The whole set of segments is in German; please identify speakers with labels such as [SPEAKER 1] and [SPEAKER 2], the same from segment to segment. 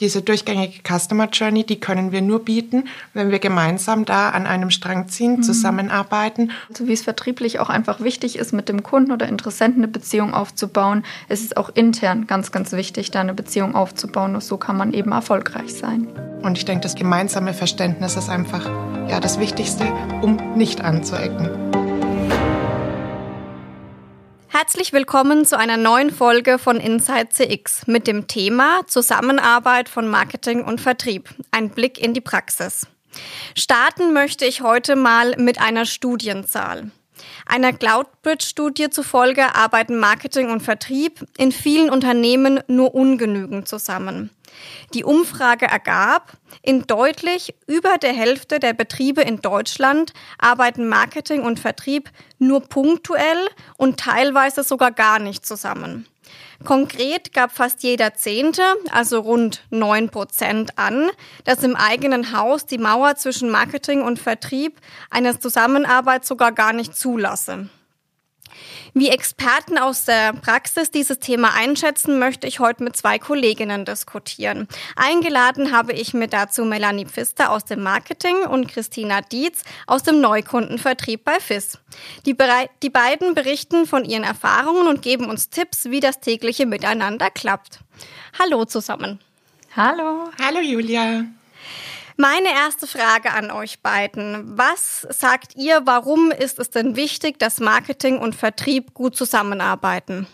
[SPEAKER 1] Diese durchgängige Customer Journey, die können wir nur bieten, wenn wir gemeinsam da an einem Strang ziehen, mhm. zusammenarbeiten.
[SPEAKER 2] Also wie es vertrieblich auch einfach wichtig ist, mit dem Kunden oder Interessenten eine Beziehung aufzubauen, ist es auch intern ganz, ganz wichtig, da eine Beziehung aufzubauen. Nur so kann man eben erfolgreich sein.
[SPEAKER 1] Und ich denke, das gemeinsame Verständnis ist einfach ja, das Wichtigste, um nicht anzuecken.
[SPEAKER 3] Herzlich willkommen zu einer neuen Folge von Inside CX mit dem Thema Zusammenarbeit von Marketing und Vertrieb. Ein Blick in die Praxis. Starten möchte ich heute mal mit einer Studienzahl. Einer Cloudbridge-Studie zufolge arbeiten Marketing und Vertrieb in vielen Unternehmen nur ungenügend zusammen. Die Umfrage ergab, in deutlich über der Hälfte der Betriebe in Deutschland arbeiten Marketing und Vertrieb nur punktuell und teilweise sogar gar nicht zusammen. Konkret gab fast jeder Zehnte, also rund neun Prozent an, dass im eigenen Haus die Mauer zwischen Marketing und Vertrieb eine Zusammenarbeit sogar gar nicht zulasse. Wie Experten aus der Praxis dieses Thema einschätzen, möchte ich heute mit zwei Kolleginnen diskutieren. Eingeladen habe ich mir dazu Melanie Pfister aus dem Marketing und Christina Dietz aus dem Neukundenvertrieb bei FIS. Die, die beiden berichten von ihren Erfahrungen und geben uns Tipps, wie das tägliche Miteinander klappt. Hallo zusammen.
[SPEAKER 2] Hallo.
[SPEAKER 1] Hallo Julia.
[SPEAKER 3] Meine erste Frage an euch beiden. Was sagt ihr, warum ist es denn wichtig, dass Marketing und Vertrieb gut zusammenarbeiten?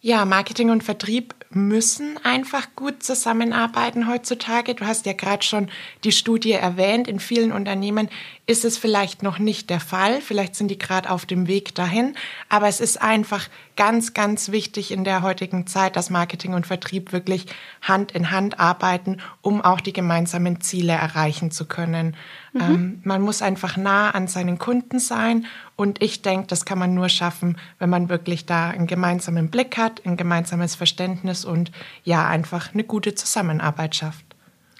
[SPEAKER 1] Ja, Marketing und Vertrieb müssen einfach gut zusammenarbeiten heutzutage. Du hast ja gerade schon die Studie erwähnt. In vielen Unternehmen ist es vielleicht noch nicht der Fall. Vielleicht sind die gerade auf dem Weg dahin. Aber es ist einfach ganz, ganz wichtig in der heutigen Zeit, dass Marketing und Vertrieb wirklich Hand in Hand arbeiten, um auch die gemeinsamen Ziele erreichen zu können. Mhm. Ähm, man muss einfach nah an seinen Kunden sein. Und ich denke, das kann man nur schaffen, wenn man wirklich da einen gemeinsamen Blick hat, ein gemeinsames Verständnis und ja, einfach eine gute Zusammenarbeit schafft.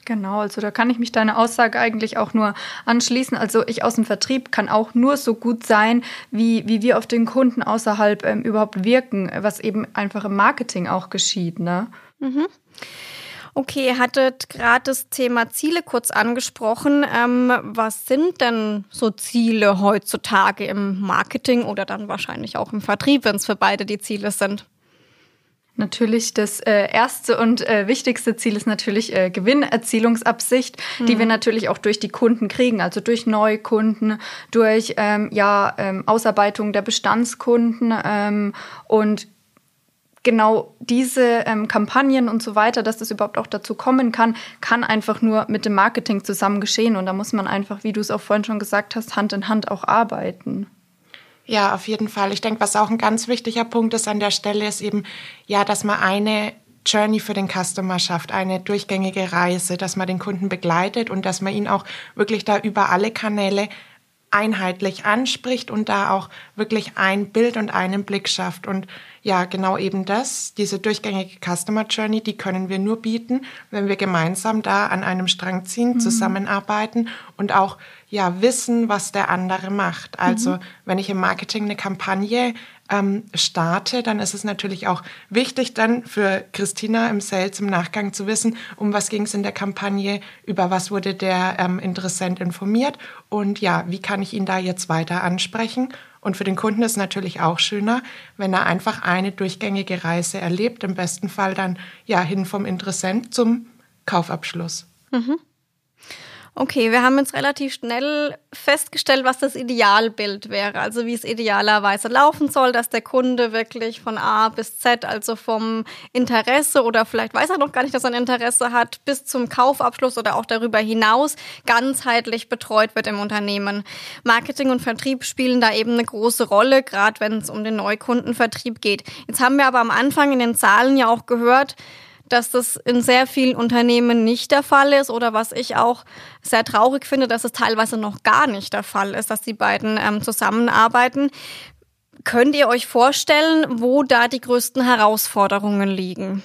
[SPEAKER 2] Genau, also da kann ich mich deine Aussage eigentlich auch nur anschließen. Also ich aus dem Vertrieb kann auch nur so gut sein, wie, wie wir auf den Kunden außerhalb ähm, überhaupt wirken, was eben einfach im Marketing auch geschieht. Ne? Mhm.
[SPEAKER 3] Okay, ihr hattet gerade das Thema Ziele kurz angesprochen. Ähm, was sind denn so Ziele heutzutage im Marketing oder dann wahrscheinlich auch im Vertrieb, wenn es für beide die Ziele sind?
[SPEAKER 2] Natürlich das äh, erste und äh, wichtigste Ziel ist natürlich äh, Gewinnerzielungsabsicht, mhm. die wir natürlich auch durch die Kunden kriegen, also durch Neukunden, durch ähm, ja ähm, Ausarbeitung der Bestandskunden ähm, und genau diese ähm, Kampagnen und so weiter, dass das überhaupt auch dazu kommen kann, kann einfach nur mit dem Marketing zusammen geschehen und da muss man einfach, wie du es auch vorhin schon gesagt hast, Hand in Hand auch arbeiten.
[SPEAKER 1] Ja, auf jeden Fall. Ich denke, was auch ein ganz wichtiger Punkt ist an der Stelle, ist eben, ja, dass man eine Journey für den Customer schafft, eine durchgängige Reise, dass man den Kunden begleitet und dass man ihn auch wirklich da über alle Kanäle einheitlich anspricht und da auch wirklich ein Bild und einen Blick schafft. Und ja, genau eben das, diese durchgängige Customer Journey, die können wir nur bieten, wenn wir gemeinsam da an einem Strang ziehen, mhm. zusammenarbeiten und auch ja wissen, was der andere macht. Also mhm. wenn ich im Marketing eine Kampagne ähm, starte, dann ist es natürlich auch wichtig, dann für Christina im Sales im Nachgang zu wissen, um was ging es in der Kampagne, über was wurde der ähm, Interessent informiert und ja, wie kann ich ihn da jetzt weiter ansprechen. Und für den Kunden ist es natürlich auch schöner, wenn er einfach eine durchgängige Reise erlebt, im besten Fall dann ja hin vom Interessent zum Kaufabschluss. Mhm.
[SPEAKER 3] Okay, wir haben jetzt relativ schnell festgestellt, was das Idealbild wäre, also wie es idealerweise laufen soll, dass der Kunde wirklich von A bis Z, also vom Interesse oder vielleicht weiß er noch gar nicht, dass er ein Interesse hat, bis zum Kaufabschluss oder auch darüber hinaus ganzheitlich betreut wird im Unternehmen. Marketing und Vertrieb spielen da eben eine große Rolle, gerade wenn es um den Neukundenvertrieb geht. Jetzt haben wir aber am Anfang in den Zahlen ja auch gehört, dass das in sehr vielen Unternehmen nicht der Fall ist oder was ich auch sehr traurig finde, dass es teilweise noch gar nicht der Fall ist, dass die beiden ähm, zusammenarbeiten. Könnt ihr euch vorstellen, wo da die größten Herausforderungen liegen?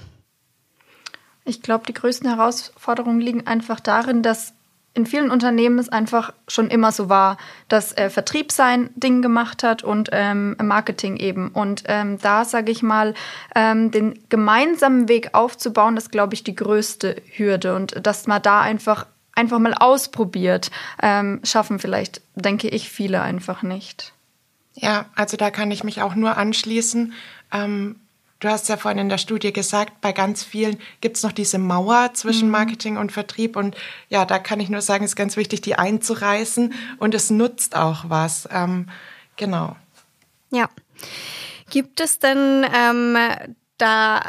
[SPEAKER 2] Ich glaube, die größten Herausforderungen liegen einfach darin, dass in vielen Unternehmen es einfach schon immer so war, dass äh, Vertrieb sein Ding gemacht hat und ähm, Marketing eben. Und ähm, da sage ich mal, ähm, den gemeinsamen Weg aufzubauen, ist, glaube ich, die größte Hürde. Und dass man da einfach, einfach mal ausprobiert, ähm, schaffen vielleicht, denke ich, viele einfach nicht.
[SPEAKER 1] Ja, also da kann ich mich auch nur anschließen. Ähm, Du hast ja vorhin in der Studie gesagt, bei ganz vielen gibt es noch diese Mauer zwischen mhm. Marketing und Vertrieb. Und ja, da kann ich nur sagen, es ist ganz wichtig, die einzureißen. Und es nutzt auch was. Ähm, genau.
[SPEAKER 3] Ja. Gibt es denn ähm, da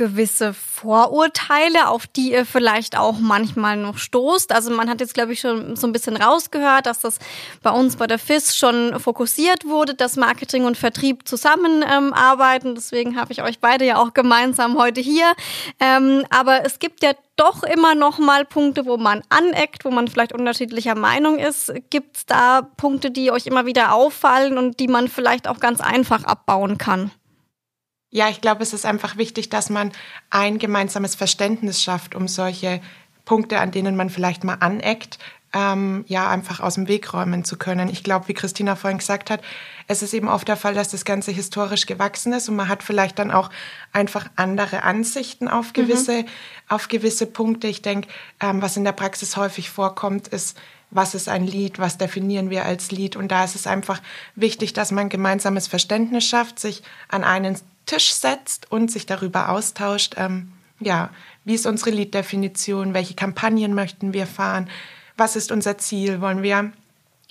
[SPEAKER 3] gewisse Vorurteile, auf die ihr vielleicht auch manchmal noch stoßt. Also man hat jetzt, glaube ich, schon so ein bisschen rausgehört, dass das bei uns bei der FIS schon fokussiert wurde, dass Marketing und Vertrieb zusammenarbeiten. Ähm, Deswegen habe ich euch beide ja auch gemeinsam heute hier. Ähm, aber es gibt ja doch immer noch mal Punkte, wo man aneckt, wo man vielleicht unterschiedlicher Meinung ist. Gibt es da Punkte, die euch immer wieder auffallen und die man vielleicht auch ganz einfach abbauen kann?
[SPEAKER 1] Ja, ich glaube, es ist einfach wichtig, dass man ein gemeinsames Verständnis schafft, um solche Punkte, an denen man vielleicht mal aneckt, ähm, ja, einfach aus dem Weg räumen zu können. Ich glaube, wie Christina vorhin gesagt hat, es ist eben oft der Fall, dass das Ganze historisch gewachsen ist und man hat vielleicht dann auch einfach andere Ansichten auf mhm. gewisse, mhm. auf gewisse Punkte. Ich denke, ähm, was in der Praxis häufig vorkommt, ist, was ist ein Lied, was definieren wir als Lied. Und da ist es einfach wichtig, dass man gemeinsames Verständnis schafft, sich an einen Tisch setzt und sich darüber austauscht, ähm, ja, wie ist unsere Lieddefinition, welche Kampagnen möchten wir fahren, was ist unser Ziel, wollen wir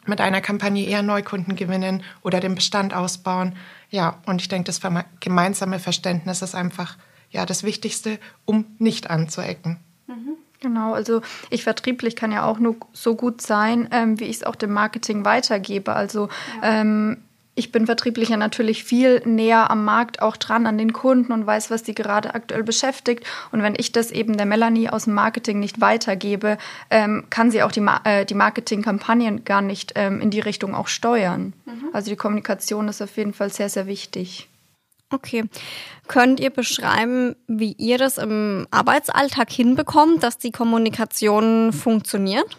[SPEAKER 1] mit einer Kampagne eher Neukunden gewinnen oder den Bestand ausbauen. Ja, und ich denke, das gemeinsame Verständnis ist einfach ja, das Wichtigste, um nicht anzuecken.
[SPEAKER 2] Mhm. Genau, also ich vertrieblich kann ja auch nur so gut sein, ähm, wie ich es auch dem Marketing weitergebe. Also ja. ähm, ich bin vertrieblicher natürlich viel näher am Markt auch dran, an den Kunden und weiß, was die gerade aktuell beschäftigt. Und wenn ich das eben der Melanie aus dem Marketing nicht weitergebe, ähm, kann sie auch die, Ma äh, die Marketingkampagnen gar nicht ähm, in die Richtung auch steuern. Mhm. Also die Kommunikation ist auf jeden Fall sehr, sehr wichtig.
[SPEAKER 3] Okay. Könnt ihr beschreiben, wie ihr das im Arbeitsalltag hinbekommt, dass die Kommunikation funktioniert?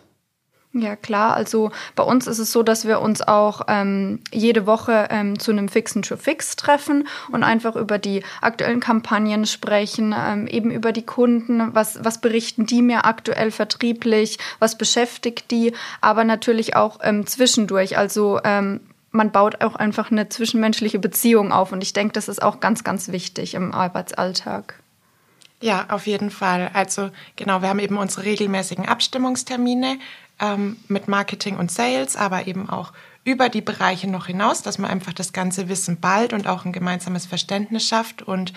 [SPEAKER 2] Ja, klar. Also bei uns ist es so, dass wir uns auch ähm, jede Woche ähm, zu einem Fixen to Fix treffen und einfach über die aktuellen Kampagnen sprechen, ähm, eben über die Kunden, was, was berichten die mir aktuell vertrieblich, was beschäftigt die, aber natürlich auch ähm, zwischendurch. Also ähm, man baut auch einfach eine zwischenmenschliche Beziehung auf und ich denke, das ist auch ganz, ganz wichtig im Arbeitsalltag.
[SPEAKER 1] Ja, auf jeden Fall. Also genau, wir haben eben unsere regelmäßigen Abstimmungstermine ähm, mit Marketing und Sales, aber eben auch über die Bereiche noch hinaus, dass man einfach das ganze Wissen bald und auch ein gemeinsames Verständnis schafft. Und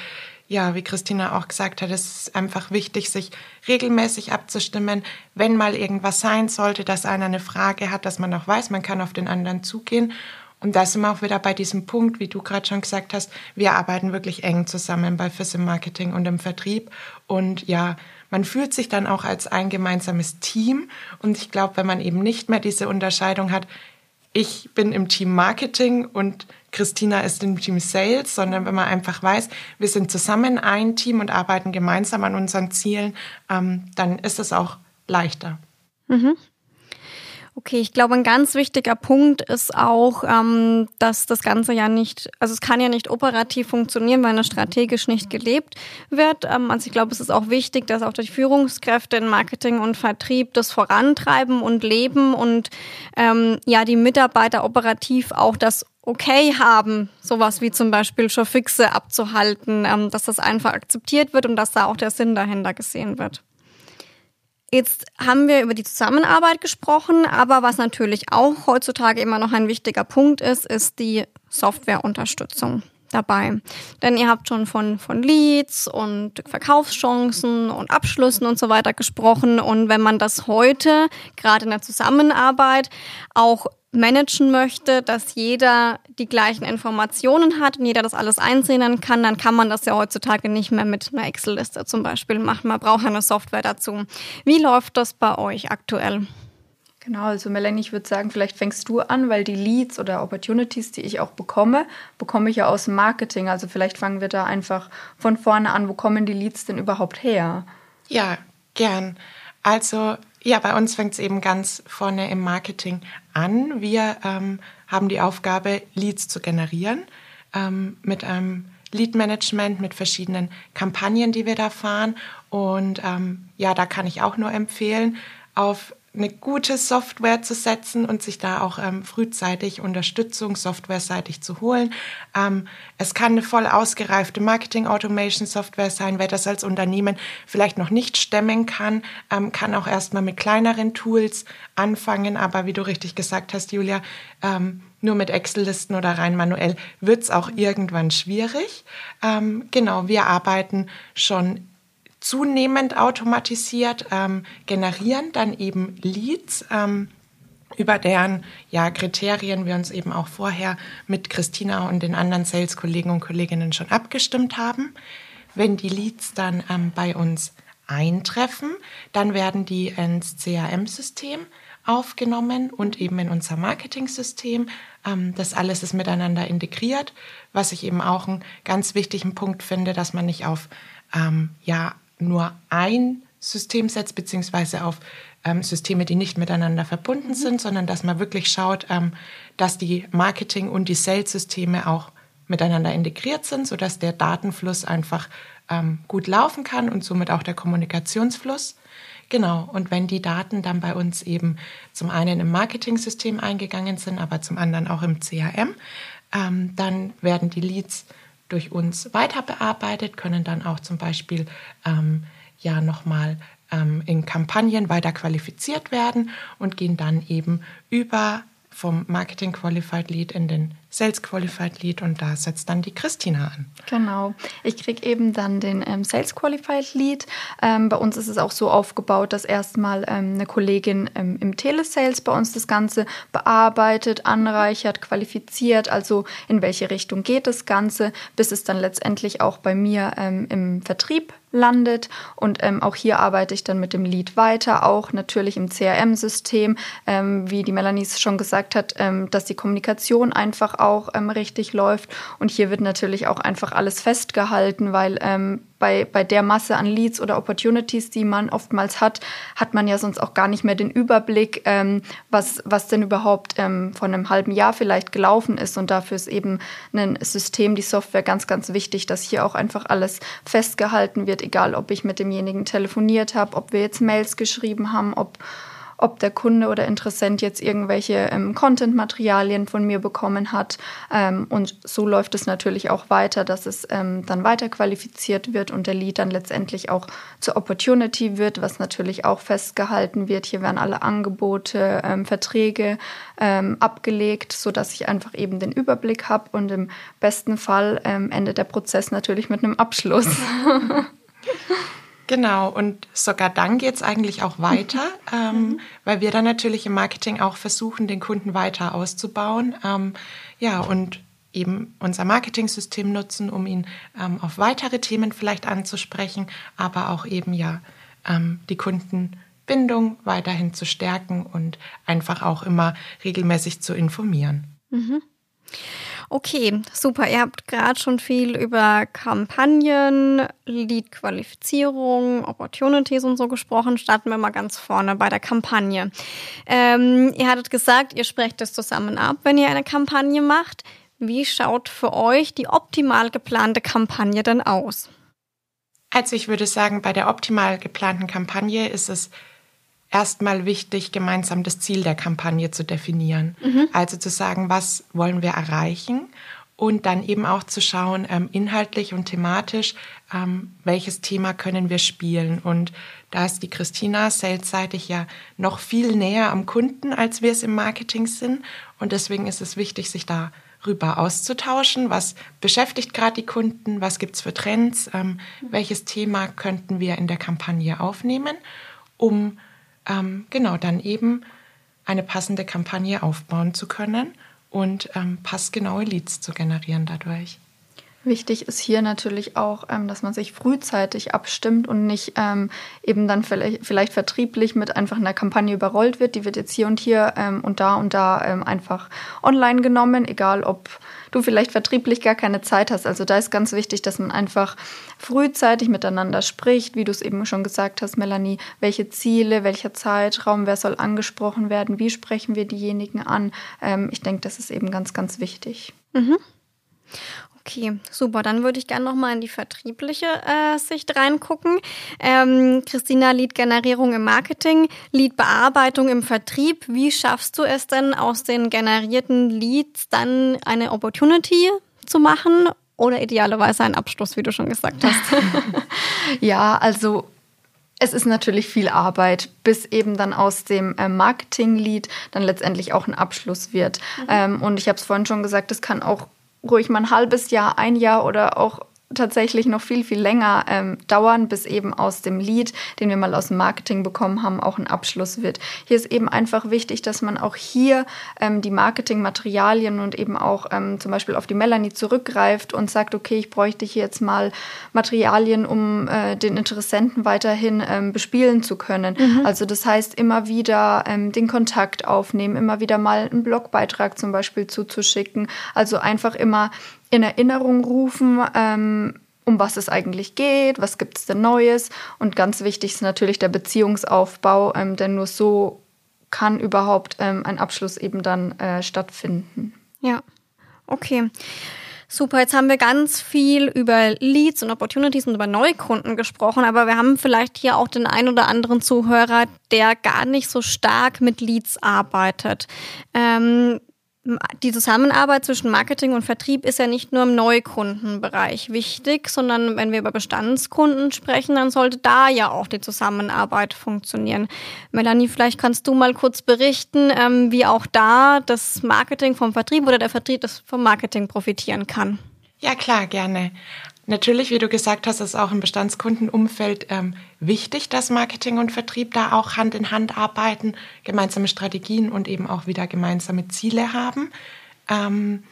[SPEAKER 1] ja, wie Christina auch gesagt hat, es ist einfach wichtig, sich regelmäßig abzustimmen, wenn mal irgendwas sein sollte, dass einer eine Frage hat, dass man auch weiß, man kann auf den anderen zugehen. Und da sind wir auch wieder bei diesem Punkt, wie du gerade schon gesagt hast, wir arbeiten wirklich eng zusammen bei FIS im Marketing und im Vertrieb. Und ja, man fühlt sich dann auch als ein gemeinsames Team. Und ich glaube, wenn man eben nicht mehr diese Unterscheidung hat, ich bin im Team Marketing und Christina ist im Team Sales, sondern wenn man einfach weiß, wir sind zusammen ein Team und arbeiten gemeinsam an unseren Zielen, ähm, dann ist es auch leichter.
[SPEAKER 3] Mhm. Okay, ich glaube, ein ganz wichtiger Punkt ist auch, ähm, dass das Ganze ja nicht, also es kann ja nicht operativ funktionieren, weil es strategisch nicht gelebt wird. Ähm, also ich glaube, es ist auch wichtig, dass auch durch Führungskräfte in Marketing und Vertrieb das vorantreiben und leben und ähm, ja, die Mitarbeiter operativ auch das okay haben, sowas wie zum Beispiel schon Fixe abzuhalten, ähm, dass das einfach akzeptiert wird und dass da auch der Sinn dahinter gesehen wird. Jetzt haben wir über die Zusammenarbeit gesprochen, aber was natürlich auch heutzutage immer noch ein wichtiger Punkt ist, ist die Softwareunterstützung dabei. Denn ihr habt schon von, von Leads und Verkaufschancen und Abschlüssen und so weiter gesprochen. Und wenn man das heute, gerade in der Zusammenarbeit, auch managen möchte, dass jeder die gleichen Informationen hat und jeder das alles einsehen kann, dann kann man das ja heutzutage nicht mehr mit einer Excel-Liste zum Beispiel machen. Man braucht eine Software dazu. Wie läuft das bei euch aktuell?
[SPEAKER 2] Genau, also Melanie, ich würde sagen, vielleicht fängst du an, weil die Leads oder Opportunities, die ich auch bekomme, bekomme ich ja aus dem Marketing. Also vielleicht fangen wir da einfach von vorne an. Wo kommen die Leads denn überhaupt her?
[SPEAKER 1] Ja, gern. Also Ja, bei uns fängt es eben ganz vorne im Marketing an. Wir ähm, haben die Aufgabe, Leads zu generieren ähm, mit einem Lead Management, mit verschiedenen Kampagnen, die wir da fahren. Und ähm, ja, da kann ich auch nur empfehlen, auf eine gute Software zu setzen und sich da auch ähm, frühzeitig Unterstützung softwareseitig zu holen. Ähm, es kann eine voll ausgereifte Marketing Automation Software sein. Wer das als Unternehmen vielleicht noch nicht stemmen kann, ähm, kann auch erstmal mit kleineren Tools anfangen. Aber wie du richtig gesagt hast, Julia, ähm, nur mit Excel-Listen oder rein manuell wird es auch irgendwann schwierig. Ähm, genau, wir arbeiten schon zunehmend automatisiert, ähm, generieren dann eben Leads, ähm, über deren ja, Kriterien wir uns eben auch vorher mit Christina und den anderen Sales-Kollegen und Kolleginnen schon abgestimmt haben. Wenn die Leads dann ähm, bei uns eintreffen, dann werden die ins CRM-System aufgenommen und eben in unser Marketing-System. Ähm, das alles ist miteinander integriert, was ich eben auch einen ganz wichtigen Punkt finde, dass man nicht auf ähm, ja, nur ein System setzt, beziehungsweise auf ähm, Systeme, die nicht miteinander verbunden mhm. sind, sondern dass man wirklich schaut, ähm, dass die Marketing- und die Sales-Systeme auch miteinander integriert sind, sodass der Datenfluss einfach ähm, gut laufen kann und somit auch der Kommunikationsfluss. Genau, und wenn die Daten dann bei uns eben zum einen im Marketing-System eingegangen sind, aber zum anderen auch im CRM, ähm, dann werden die Leads durch uns weiter bearbeitet, können dann auch zum Beispiel ähm, ja nochmal ähm, in Kampagnen weiter qualifiziert werden und gehen dann eben über vom Marketing Qualified Lead in den Sales Qualified Lead und da setzt dann die Christina an.
[SPEAKER 2] Genau. Ich kriege eben dann den ähm, Sales Qualified Lead. Ähm, bei uns ist es auch so aufgebaut, dass erstmal ähm, eine Kollegin ähm, im Telesales bei uns das Ganze bearbeitet, anreichert, qualifiziert, also in welche Richtung geht das Ganze, bis es dann letztendlich auch bei mir ähm, im Vertrieb landet. Und ähm, auch hier arbeite ich dann mit dem Lead weiter, auch natürlich im CRM-System, ähm, wie die Melanie schon gesagt hat, ähm, dass die Kommunikation einfach auch ähm, richtig läuft. Und hier wird natürlich auch einfach alles festgehalten, weil ähm, bei, bei der Masse an Leads oder Opportunities, die man oftmals hat, hat man ja sonst auch gar nicht mehr den Überblick, ähm, was, was denn überhaupt ähm, von einem halben Jahr vielleicht gelaufen ist. Und dafür ist eben ein System, die Software ganz, ganz wichtig, dass hier auch einfach alles festgehalten wird, egal ob ich mit demjenigen telefoniert habe, ob wir jetzt Mails geschrieben haben, ob ob der Kunde oder Interessent jetzt irgendwelche ähm, Content-Materialien von mir bekommen hat. Ähm, und so läuft es natürlich auch weiter, dass es ähm, dann weiter qualifiziert wird und der Lead dann letztendlich auch zur Opportunity wird, was natürlich auch festgehalten wird. Hier werden alle Angebote, ähm, Verträge ähm, abgelegt, sodass ich einfach eben den Überblick habe und im besten Fall ähm, endet der Prozess natürlich mit einem Abschluss.
[SPEAKER 1] Genau, und sogar dann geht es eigentlich auch weiter, ähm, mhm. weil wir dann natürlich im Marketing auch versuchen, den Kunden weiter auszubauen. Ähm, ja, und eben unser Marketing-System nutzen, um ihn ähm, auf weitere Themen vielleicht anzusprechen, aber auch eben ja ähm, die Kundenbindung weiterhin zu stärken und einfach auch immer regelmäßig zu informieren.
[SPEAKER 3] Mhm. Okay, super. Ihr habt gerade schon viel über Kampagnen, Lead-Qualifizierung, Opportunities und so gesprochen. Starten wir mal ganz vorne bei der Kampagne. Ähm, ihr hattet gesagt, ihr sprecht das zusammen ab, wenn ihr eine Kampagne macht. Wie schaut für euch die optimal geplante Kampagne denn aus?
[SPEAKER 1] Also ich würde sagen, bei der optimal geplanten Kampagne ist es erstmal wichtig, gemeinsam das Ziel der Kampagne zu definieren. Mhm. Also zu sagen, was wollen wir erreichen und dann eben auch zu schauen, ähm, inhaltlich und thematisch, ähm, welches Thema können wir spielen. Und da ist die Christina salesseitig ja noch viel näher am Kunden, als wir es im Marketing sind. Und deswegen ist es wichtig, sich darüber auszutauschen. Was beschäftigt gerade die Kunden? Was gibt es für Trends? Ähm, welches Thema könnten wir in der Kampagne aufnehmen, um ähm, genau dann eben eine passende Kampagne aufbauen zu können und ähm, passgenaue Leads zu generieren dadurch.
[SPEAKER 2] Wichtig ist hier natürlich auch, ähm, dass man sich frühzeitig abstimmt und nicht ähm, eben dann vielleicht, vielleicht, vertrieblich mit einfach einer Kampagne überrollt wird. Die wird jetzt hier und hier ähm, und da und da einfach online genommen, egal ob du vielleicht vertrieblich gar keine Zeit hast. Also da ist ganz wichtig, dass man einfach frühzeitig miteinander spricht, wie du es eben schon gesagt hast, Melanie, welche Ziele, welcher Zeitraum, wer soll angesprochen werden, wie sprechen wir diejenigen an. Ich denke, das ist eben ganz, ganz wichtig.
[SPEAKER 3] Mhm. Okay, super. Dann würde ich gerne nochmal in die vertriebliche äh, Sicht reingucken. Ähm, Christina, Lead-Generierung im Marketing, Lead-Bearbeitung im Vertrieb. Wie schaffst du es denn, aus den generierten Leads dann eine Opportunity zu machen oder idealerweise einen Abschluss, wie du schon gesagt hast?
[SPEAKER 2] ja, also es ist natürlich viel Arbeit, bis eben dann aus dem äh, Marketing-Lead dann letztendlich auch ein Abschluss wird. Mhm. Ähm, und ich habe es vorhin schon gesagt, es kann auch ruhig mal ein halbes Jahr, ein Jahr oder auch tatsächlich noch viel, viel länger ähm, dauern, bis eben aus dem Lead, den wir mal aus dem Marketing bekommen haben, auch ein Abschluss wird. Hier ist eben einfach wichtig, dass man auch hier ähm, die Marketingmaterialien und eben auch ähm, zum Beispiel auf die Melanie zurückgreift und sagt, okay, ich bräuchte hier jetzt mal Materialien, um äh, den Interessenten weiterhin ähm, bespielen zu können. Mhm. Also das heißt, immer wieder ähm, den Kontakt aufnehmen, immer wieder mal einen Blogbeitrag zum Beispiel zuzuschicken. Also einfach immer in Erinnerung rufen, ähm, um was es eigentlich geht, was gibt es denn Neues. Und ganz wichtig ist natürlich der Beziehungsaufbau, ähm, denn nur so kann überhaupt ähm, ein Abschluss eben dann äh, stattfinden.
[SPEAKER 3] Ja, okay. Super, jetzt haben wir ganz viel über Leads und Opportunities und über Neukunden gesprochen, aber wir haben vielleicht hier auch den ein oder anderen Zuhörer, der gar nicht so stark mit Leads arbeitet. Ähm, die Zusammenarbeit zwischen Marketing und Vertrieb ist ja nicht nur im Neukundenbereich wichtig, sondern wenn wir über Bestandskunden sprechen, dann sollte da ja auch die Zusammenarbeit funktionieren. Melanie, vielleicht kannst du mal kurz berichten, ähm, wie auch da das Marketing vom Vertrieb oder der Vertrieb vom Marketing profitieren kann.
[SPEAKER 1] Ja, klar, gerne. Natürlich, wie du gesagt hast, ist auch im Bestandskundenumfeld ähm, wichtig, dass Marketing und Vertrieb da auch Hand in Hand arbeiten, gemeinsame Strategien und eben auch wieder gemeinsame Ziele haben. Ähm,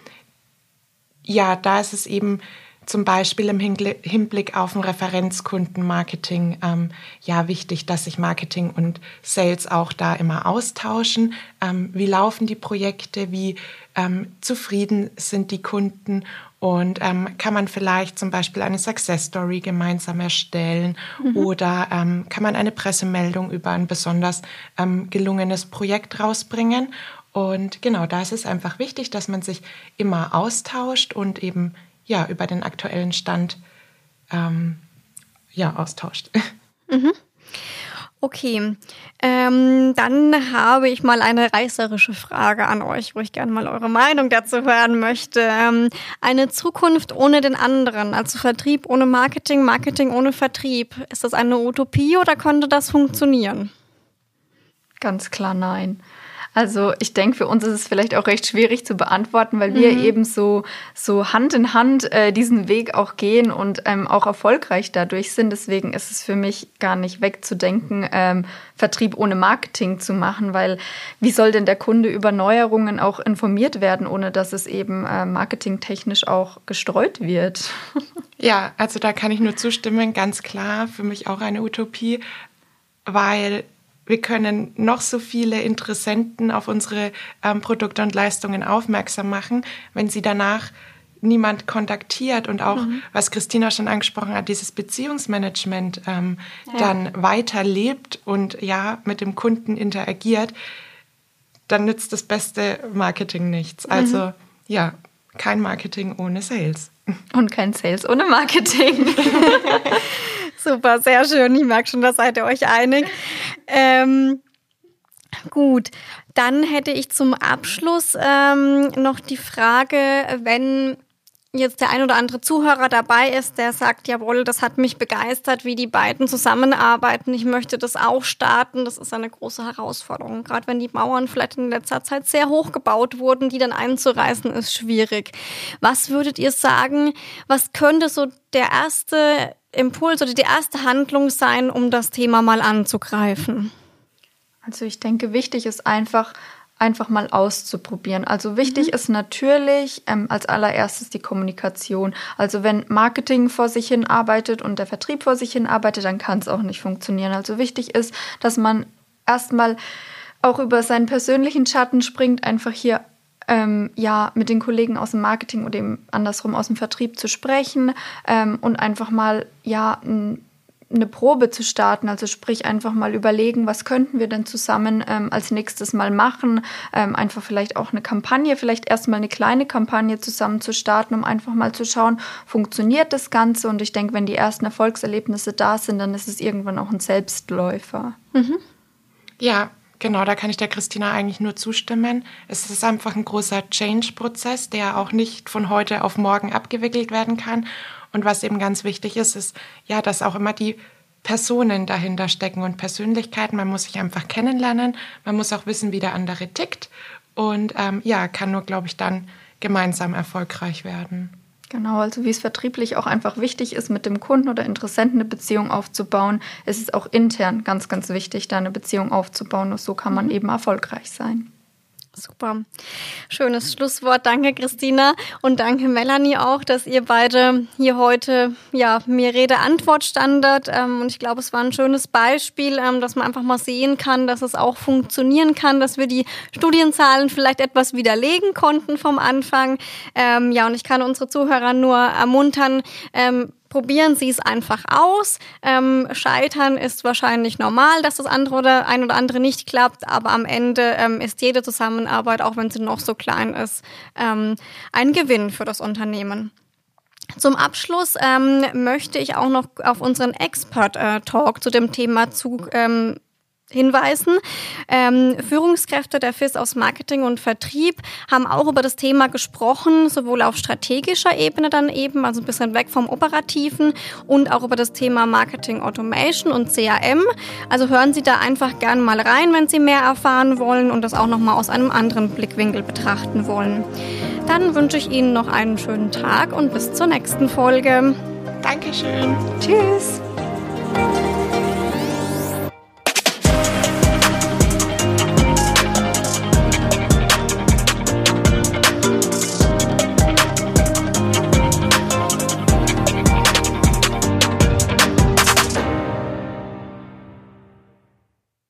[SPEAKER 1] ja, da ist es eben zum Beispiel im Hinblick auf ein Referenzkundenmarketing ähm, ja wichtig, dass sich Marketing und Sales auch da immer austauschen. Ähm, wie laufen die Projekte? Wie ähm, zufrieden sind die Kunden? Und ähm, kann man vielleicht zum Beispiel eine Success Story gemeinsam erstellen mhm. oder ähm, kann man eine Pressemeldung über ein besonders ähm, gelungenes Projekt rausbringen? Und genau, da ist es einfach wichtig, dass man sich immer austauscht und eben ja, über den aktuellen Stand ähm, ja, austauscht.
[SPEAKER 3] Mhm. Okay, ähm, dann habe ich mal eine reißerische Frage an euch, wo ich gerne mal eure Meinung dazu hören möchte. Ähm, eine Zukunft ohne den anderen, also Vertrieb ohne Marketing, Marketing ohne Vertrieb. Ist das eine Utopie oder konnte das funktionieren?
[SPEAKER 2] Ganz klar nein. Also ich denke, für uns ist es vielleicht auch recht schwierig zu beantworten, weil wir mhm. eben so, so Hand in Hand äh, diesen Weg auch gehen und ähm, auch erfolgreich dadurch sind. Deswegen ist es für mich gar nicht wegzudenken, ähm, Vertrieb ohne Marketing zu machen, weil wie soll denn der Kunde über Neuerungen auch informiert werden, ohne dass es eben äh, marketingtechnisch auch gestreut wird?
[SPEAKER 1] Ja, also da kann ich nur zustimmen, ganz klar, für mich auch eine Utopie, weil wir können noch so viele Interessenten auf unsere ähm, Produkte und Leistungen aufmerksam machen, wenn sie danach niemand kontaktiert und auch, mhm. was Christina schon angesprochen hat, dieses Beziehungsmanagement ähm, ja. dann weiterlebt und ja mit dem Kunden interagiert, dann nützt das beste Marketing nichts. Mhm. Also ja, kein Marketing ohne Sales.
[SPEAKER 2] Und kein Sales ohne Marketing.
[SPEAKER 3] Super, sehr schön. Ich merke schon, da seid ihr euch einig. Ähm, gut, dann hätte ich zum Abschluss ähm, noch die Frage, wenn jetzt der ein oder andere Zuhörer dabei ist, der sagt, jawohl, das hat mich begeistert, wie die beiden zusammenarbeiten. Ich möchte das auch starten. Das ist eine große Herausforderung. Gerade wenn die Mauern vielleicht in letzter Zeit sehr hoch gebaut wurden, die dann einzureißen, ist schwierig. Was würdet ihr sagen? Was könnte so der erste Impuls oder die erste Handlung sein, um das Thema mal anzugreifen?
[SPEAKER 2] Also ich denke, wichtig ist einfach, einfach mal auszuprobieren. Also wichtig mhm. ist natürlich ähm, als allererstes die Kommunikation. Also wenn Marketing vor sich hin arbeitet und der Vertrieb vor sich hin arbeitet, dann kann es auch nicht funktionieren. Also wichtig ist, dass man erstmal auch über seinen persönlichen Schatten springt, einfach hier ähm, ja mit den Kollegen aus dem Marketing oder eben andersrum aus dem Vertrieb zu sprechen ähm, und einfach mal ja ein eine Probe zu starten, also sprich einfach mal überlegen, was könnten wir denn zusammen ähm, als nächstes mal machen, ähm, einfach vielleicht auch eine Kampagne, vielleicht erstmal eine kleine Kampagne zusammen zu starten, um einfach mal zu schauen, funktioniert das Ganze und ich denke, wenn die ersten Erfolgserlebnisse da sind, dann ist es irgendwann auch ein Selbstläufer. Mhm.
[SPEAKER 1] Ja, Genau, da kann ich der Christina eigentlich nur zustimmen. Es ist einfach ein großer Change-Prozess, der auch nicht von heute auf morgen abgewickelt werden kann. Und was eben ganz wichtig ist, ist ja, dass auch immer die Personen dahinter stecken und Persönlichkeiten. Man muss sich einfach kennenlernen. Man muss auch wissen, wie der andere tickt. Und ähm, ja, kann nur, glaube ich, dann gemeinsam erfolgreich werden.
[SPEAKER 2] Genau, also wie es vertrieblich auch einfach wichtig ist, mit dem Kunden oder Interessenten eine Beziehung aufzubauen, ist es auch intern ganz, ganz wichtig, da eine Beziehung aufzubauen. Nur so kann man mhm. eben erfolgreich sein.
[SPEAKER 3] Super. Schönes Schlusswort. Danke, Christina. Und danke, Melanie, auch, dass ihr beide hier heute, ja, mir Rede-Antwort standet. Ähm, und ich glaube, es war ein schönes Beispiel, ähm, dass man einfach mal sehen kann, dass es auch funktionieren kann, dass wir die Studienzahlen vielleicht etwas widerlegen konnten vom Anfang. Ähm, ja, und ich kann unsere Zuhörer nur ermuntern, probieren Sie es einfach aus. Ähm, Scheitern ist wahrscheinlich normal, dass das andere oder ein oder andere nicht klappt, aber am Ende ähm, ist jede Zusammenarbeit, auch wenn sie noch so klein ist, ähm, ein Gewinn für das Unternehmen. Zum Abschluss ähm, möchte ich auch noch auf unseren Expert-Talk äh, zu dem Thema zu ähm, hinweisen. Ähm, Führungskräfte der FIS aus Marketing und Vertrieb haben auch über das Thema gesprochen, sowohl auf strategischer Ebene dann eben, also ein bisschen weg vom Operativen und auch über das Thema Marketing Automation und CRM. Also hören Sie da einfach gern mal rein, wenn Sie mehr erfahren wollen und das auch nochmal aus einem anderen Blickwinkel betrachten wollen. Dann wünsche ich Ihnen noch einen schönen Tag und bis zur nächsten Folge.
[SPEAKER 1] Dankeschön.
[SPEAKER 3] Tschüss.